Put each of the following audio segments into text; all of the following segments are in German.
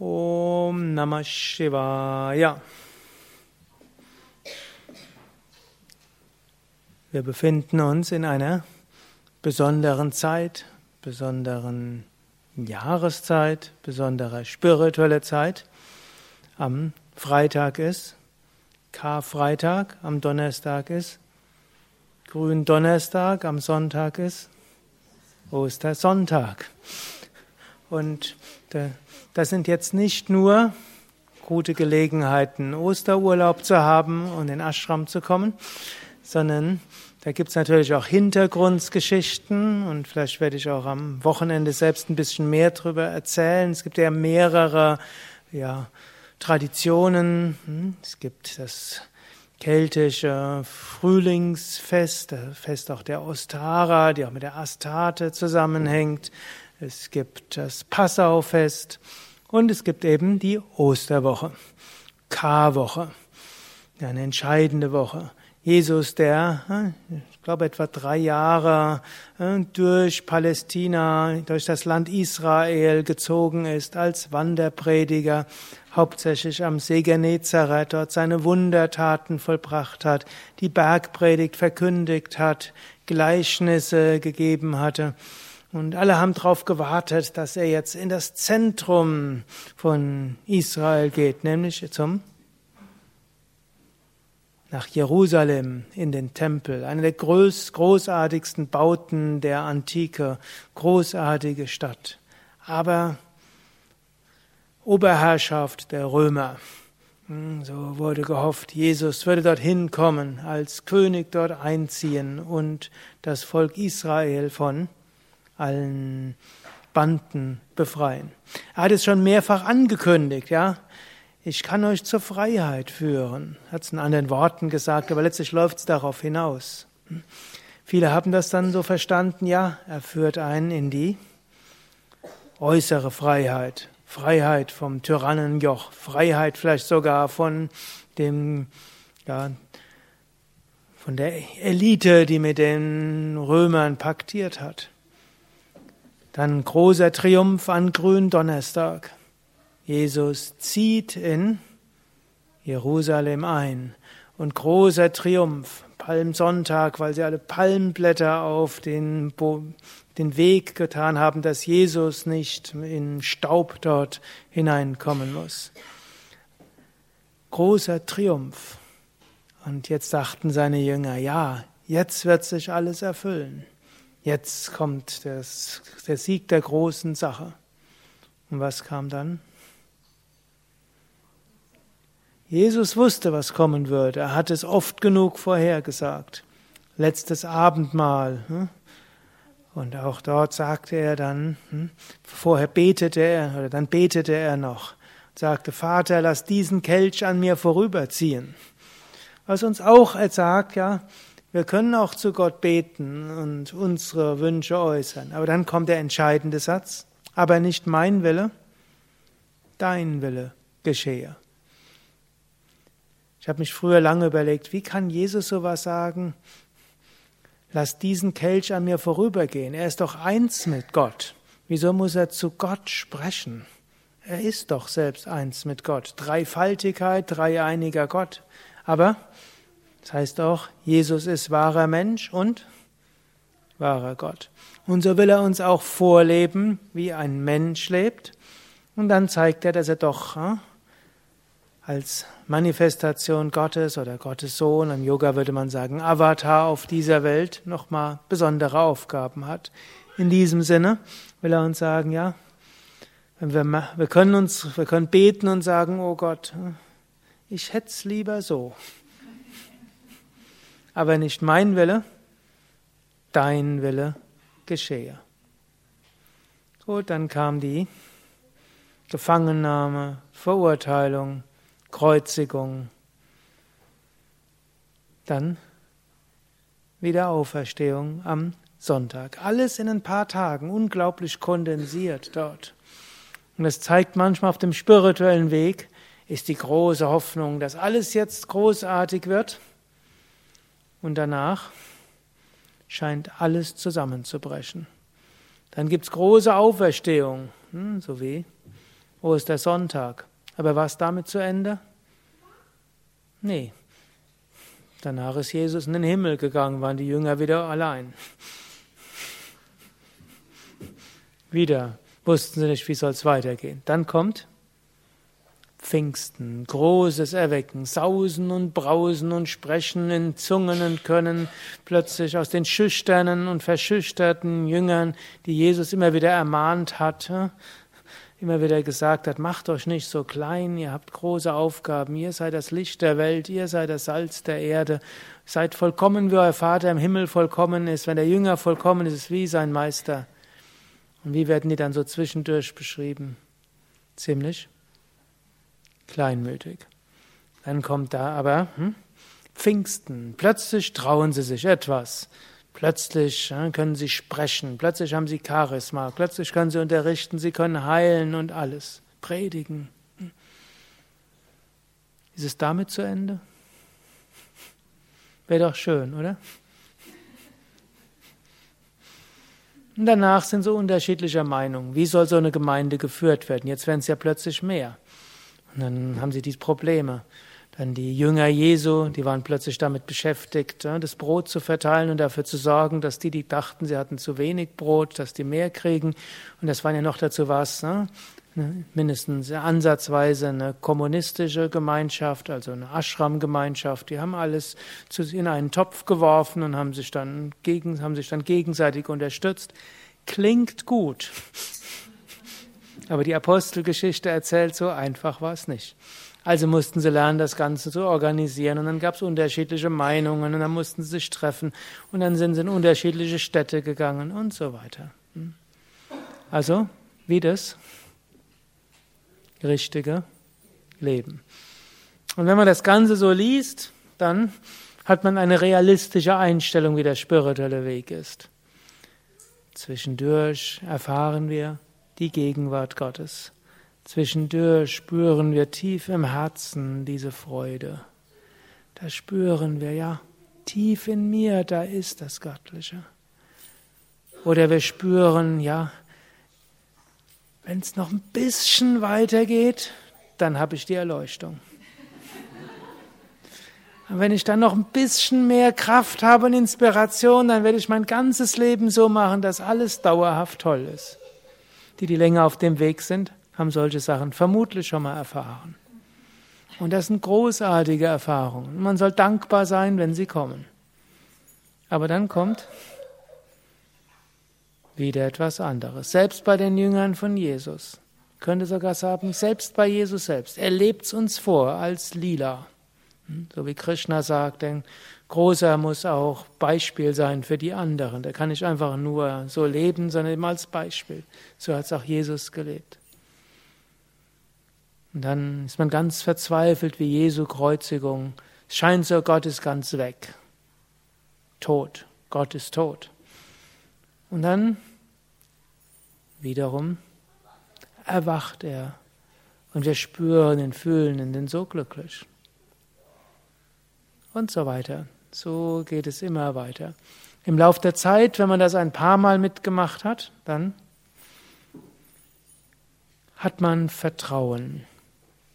Om Namah Shivaya. Wir befinden uns in einer besonderen Zeit, besonderen Jahreszeit, besonderer spirituelle Zeit. Am Freitag ist Karfreitag, am Donnerstag ist Gründonnerstag, am Sonntag ist Ostersonntag. Und das sind jetzt nicht nur gute Gelegenheiten, Osterurlaub zu haben und in Ashram zu kommen, sondern da gibt es natürlich auch Hintergrundgeschichten und vielleicht werde ich auch am Wochenende selbst ein bisschen mehr darüber erzählen. Es gibt ja mehrere ja, Traditionen. Hm, es gibt das keltische Frühlingsfest, das Fest auch der Ostara, die auch mit der Astarte zusammenhängt. Es gibt das Passaufest und es gibt eben die Osterwoche, Karwoche, eine entscheidende Woche. Jesus, der, ich glaube, etwa drei Jahre durch Palästina, durch das Land Israel gezogen ist als Wanderprediger, hauptsächlich am See Genezareth dort seine Wundertaten vollbracht hat, die Bergpredigt verkündigt hat, Gleichnisse gegeben hatte. Und alle haben darauf gewartet, dass er jetzt in das Zentrum von Israel geht, nämlich zum nach Jerusalem in den Tempel, eine der groß, großartigsten Bauten der Antike, großartige Stadt. Aber Oberherrschaft der Römer. Hm, so wurde gehofft, Jesus würde dorthin kommen, als König dort einziehen und das Volk Israel von allen Banden befreien. Er hat es schon mehrfach angekündigt, ja ich kann euch zur Freiheit führen. Hat es in anderen Worten gesagt, aber letztlich läuft es darauf hinaus. Viele haben das dann so verstanden, ja, er führt einen in die äußere Freiheit. Freiheit vom Tyrannenjoch, Freiheit vielleicht sogar von dem, ja, von der Elite, die mit den Römern paktiert hat. Dann großer Triumph an Gründonnerstag. Jesus zieht in Jerusalem ein und großer Triumph, Palmsonntag, weil sie alle Palmblätter auf den, den Weg getan haben, dass Jesus nicht in Staub dort hineinkommen muss. Großer Triumph. Und jetzt dachten seine Jünger, ja, jetzt wird sich alles erfüllen. Jetzt kommt das, der Sieg der großen Sache. Und was kam dann? Jesus wusste, was kommen würde. Er hat es oft genug vorhergesagt. Letztes Abendmahl. Hm? Und auch dort sagte er dann, hm? vorher betete er, oder dann betete er noch, sagte, Vater, lass diesen Kelch an mir vorüberziehen. Was uns auch sagt, ja, wir können auch zu Gott beten und unsere Wünsche äußern. Aber dann kommt der entscheidende Satz, aber nicht mein Wille, dein Wille geschehe. Ich habe mich früher lange überlegt, wie kann Jesus sowas sagen? Lass diesen Kelch an mir vorübergehen. Er ist doch eins mit Gott. Wieso muss er zu Gott sprechen? Er ist doch selbst eins mit Gott. Dreifaltigkeit, dreieiniger Gott. Aber das heißt auch, Jesus ist wahrer Mensch und wahrer Gott. Und so will er uns auch vorleben, wie ein Mensch lebt. Und dann zeigt er, dass er doch hm, als Manifestation Gottes oder Gottes Sohn, im Yoga würde man sagen Avatar auf dieser Welt, nochmal besondere Aufgaben hat. In diesem Sinne will er uns sagen, ja, wir, wir können uns, wir können beten und sagen, oh Gott, ich hätte es lieber so. Aber nicht mein Wille, dein Wille geschehe. Gut, dann kam die Gefangennahme, Verurteilung, Kreuzigung, dann Wiederauferstehung am Sonntag. Alles in ein paar Tagen, unglaublich kondensiert dort. Und es zeigt manchmal auf dem spirituellen Weg, ist die große Hoffnung, dass alles jetzt großartig wird und danach scheint alles zusammenzubrechen. Dann gibt es große Auferstehung, hm, so wie Ostersonntag. Aber war es damit zu Ende? Nee. Danach ist Jesus in den Himmel gegangen, waren die Jünger wieder allein. Wieder wussten sie nicht, wie soll es weitergehen. Dann kommt Pfingsten, großes Erwecken, Sausen und Brausen und Sprechen in Zungen und können plötzlich aus den schüchternen und verschüchterten Jüngern, die Jesus immer wieder ermahnt hatte, immer wieder gesagt hat, macht euch nicht so klein, ihr habt große Aufgaben, ihr seid das Licht der Welt, ihr seid das Salz der Erde, seid vollkommen, wie euer Vater im Himmel vollkommen ist. Wenn der Jünger vollkommen ist, ist wie sein Meister. Und wie werden die dann so zwischendurch beschrieben? Ziemlich kleinmütig. Dann kommt da aber hm, Pfingsten. Plötzlich trauen sie sich etwas. Plötzlich ja, können sie sprechen, plötzlich haben sie Charisma, plötzlich können sie unterrichten, sie können heilen und alles, predigen. Ist es damit zu Ende? Wäre doch schön, oder? Und danach sind so unterschiedlicher Meinung. Wie soll so eine Gemeinde geführt werden? Jetzt werden es ja plötzlich mehr. Und dann haben sie diese Probleme. Dann die Jünger Jesu, die waren plötzlich damit beschäftigt, das Brot zu verteilen und dafür zu sorgen, dass die, die dachten, sie hatten zu wenig Brot, dass die mehr kriegen. Und das war ja noch dazu was, ne? mindestens ansatzweise eine kommunistische Gemeinschaft, also eine Ashram-Gemeinschaft. Die haben alles in einen Topf geworfen und haben sich dann, gegen, haben sich dann gegenseitig unterstützt. Klingt gut. Aber die Apostelgeschichte erzählt, so einfach war es nicht. Also mussten sie lernen, das Ganze zu organisieren. Und dann gab es unterschiedliche Meinungen und dann mussten sie sich treffen. Und dann sind sie in unterschiedliche Städte gegangen und so weiter. Hm. Also, wie das richtige Leben. Und wenn man das Ganze so liest, dann hat man eine realistische Einstellung, wie der spirituelle Weg ist. Zwischendurch erfahren wir die Gegenwart Gottes. Zwischendurch spüren wir tief im Herzen diese Freude. Da spüren wir, ja, tief in mir, da ist das Göttliche. Oder wir spüren, ja, wenn es noch ein bisschen weitergeht, dann habe ich die Erleuchtung. Und wenn ich dann noch ein bisschen mehr Kraft habe und Inspiration, dann werde ich mein ganzes Leben so machen, dass alles dauerhaft toll ist. Die, die länger auf dem Weg sind, haben solche Sachen vermutlich schon mal erfahren. Und das sind großartige Erfahrungen. Man soll dankbar sein, wenn sie kommen. Aber dann kommt wieder etwas anderes. Selbst bei den Jüngern von Jesus. Ich könnte sogar sagen, selbst bei Jesus selbst. Er lebt es uns vor als lila. Hm, so wie Krishna sagt, denn Großer muss auch Beispiel sein für die anderen. Der kann nicht einfach nur so leben, sondern immer als Beispiel. So hat es auch Jesus gelebt. Und dann ist man ganz verzweifelt wie Jesu Kreuzigung. Es scheint so, Gott ist ganz weg. Tot. Gott ist tot. Und dann wiederum erwacht er. Und wir spüren und fühlen ihn denn so glücklich. Und so weiter. So geht es immer weiter. Im Lauf der Zeit, wenn man das ein paar Mal mitgemacht hat, dann hat man Vertrauen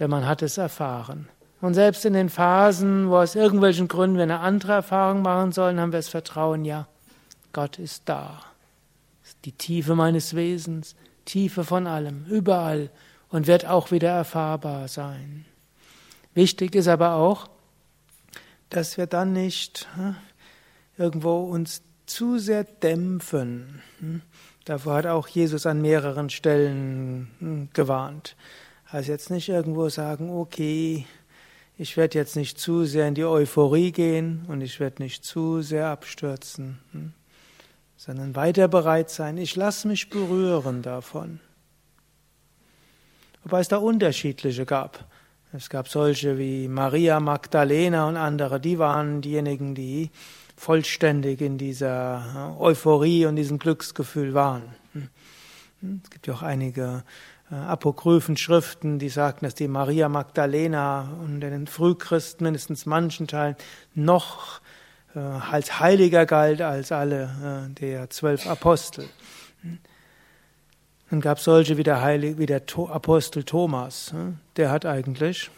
denn man hat es erfahren. Und selbst in den Phasen, wo aus irgendwelchen Gründen wir eine andere Erfahrung machen sollen, haben wir das Vertrauen, ja, Gott ist da. Die Tiefe meines Wesens, Tiefe von allem, überall und wird auch wieder erfahrbar sein. Wichtig ist aber auch, dass wir dann nicht hm, irgendwo uns zu sehr dämpfen. Hm. Davor hat auch Jesus an mehreren Stellen hm, gewarnt. Also jetzt nicht irgendwo sagen, okay, ich werde jetzt nicht zu sehr in die Euphorie gehen und ich werde nicht zu sehr abstürzen, sondern weiter bereit sein, ich lasse mich berühren davon. Wobei es da unterschiedliche gab. Es gab solche wie Maria Magdalena und andere, die waren diejenigen, die vollständig in dieser Euphorie und diesem Glücksgefühl waren. Es gibt ja auch einige äh, apokryphen Schriften, die sagten, dass die Maria Magdalena unter den Frühchristen mindestens manchen Teilen noch äh, als heiliger galt als alle äh, der zwölf Apostel. Dann gab es solche wie der, Heilige, wie der Apostel Thomas. Ne? Der hat eigentlich,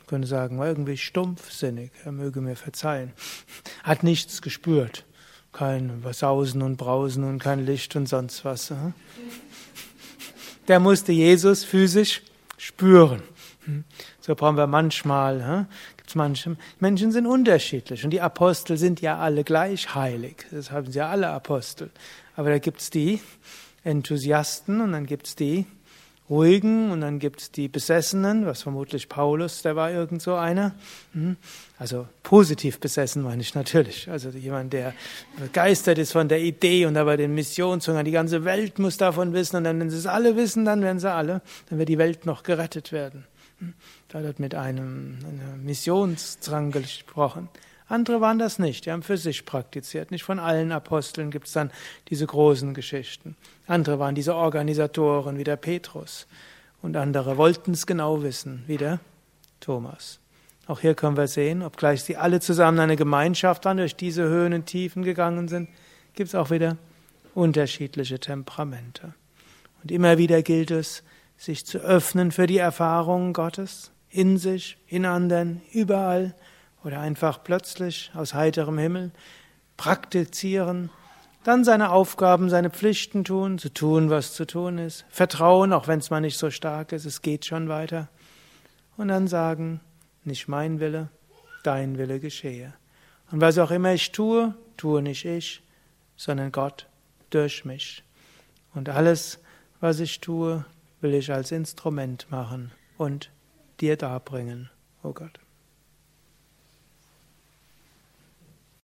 ich könnte sagen, war irgendwie stumpfsinnig, er möge mir verzeihen, hat nichts gespürt. Kein Sausen und Brausen und kein Licht und sonst was. Ne? Der musste Jesus physisch spüren. Hm? So brauchen wir manchmal, gibt's manche, Menschen sind unterschiedlich und die Apostel sind ja alle gleich heilig. Das haben sie ja alle Apostel. Aber da gibt's die Enthusiasten und dann gibt's die Ruhigen und dann gibt's die Besessenen, was vermutlich Paulus, der war irgend so einer. Hm? Also positiv besessen meine ich natürlich. Also jemand, der begeistert ist von der Idee und aber den Missionshunger, die ganze Welt muss davon wissen und dann, wenn sie es alle wissen, dann werden sie alle, dann wird die Welt noch gerettet werden. Hm? Da wird mit einem, einem Missionsdrang gesprochen. Andere waren das nicht, die haben für sich praktiziert. Nicht von allen Aposteln gibt es dann diese großen Geschichten. Andere waren diese Organisatoren wie der Petrus. Und andere wollten es genau wissen, wie der Thomas. Auch hier können wir sehen, obgleich sie alle zusammen eine Gemeinschaft waren, durch diese Höhen und Tiefen gegangen sind, gibt es auch wieder unterschiedliche Temperamente. Und immer wieder gilt es, sich zu öffnen für die Erfahrungen Gottes, in sich, in anderen, überall, oder einfach plötzlich aus heiterem Himmel praktizieren, dann seine Aufgaben, seine Pflichten tun, zu tun, was zu tun ist, vertrauen, auch wenn es mal nicht so stark ist, es geht schon weiter, und dann sagen, nicht mein Wille, dein Wille geschehe. Und was auch immer ich tue, tue nicht ich, sondern Gott durch mich. Und alles, was ich tue, will ich als Instrument machen und dir darbringen, o oh Gott.